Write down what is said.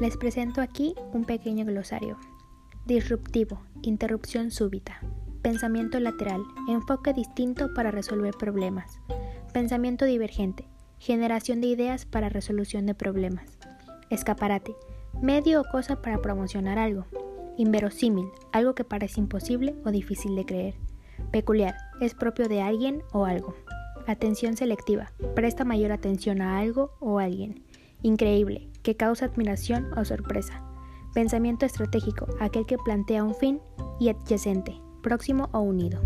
Les presento aquí un pequeño glosario. Disruptivo, interrupción súbita. Pensamiento lateral, enfoque distinto para resolver problemas. Pensamiento divergente, generación de ideas para resolución de problemas. Escaparate, medio o cosa para promocionar algo. Inverosímil, algo que parece imposible o difícil de creer. Peculiar, es propio de alguien o algo. Atención selectiva, presta mayor atención a algo o alguien. Increíble, que causa admiración o sorpresa. Pensamiento estratégico, aquel que plantea un fin y adyacente, próximo o unido.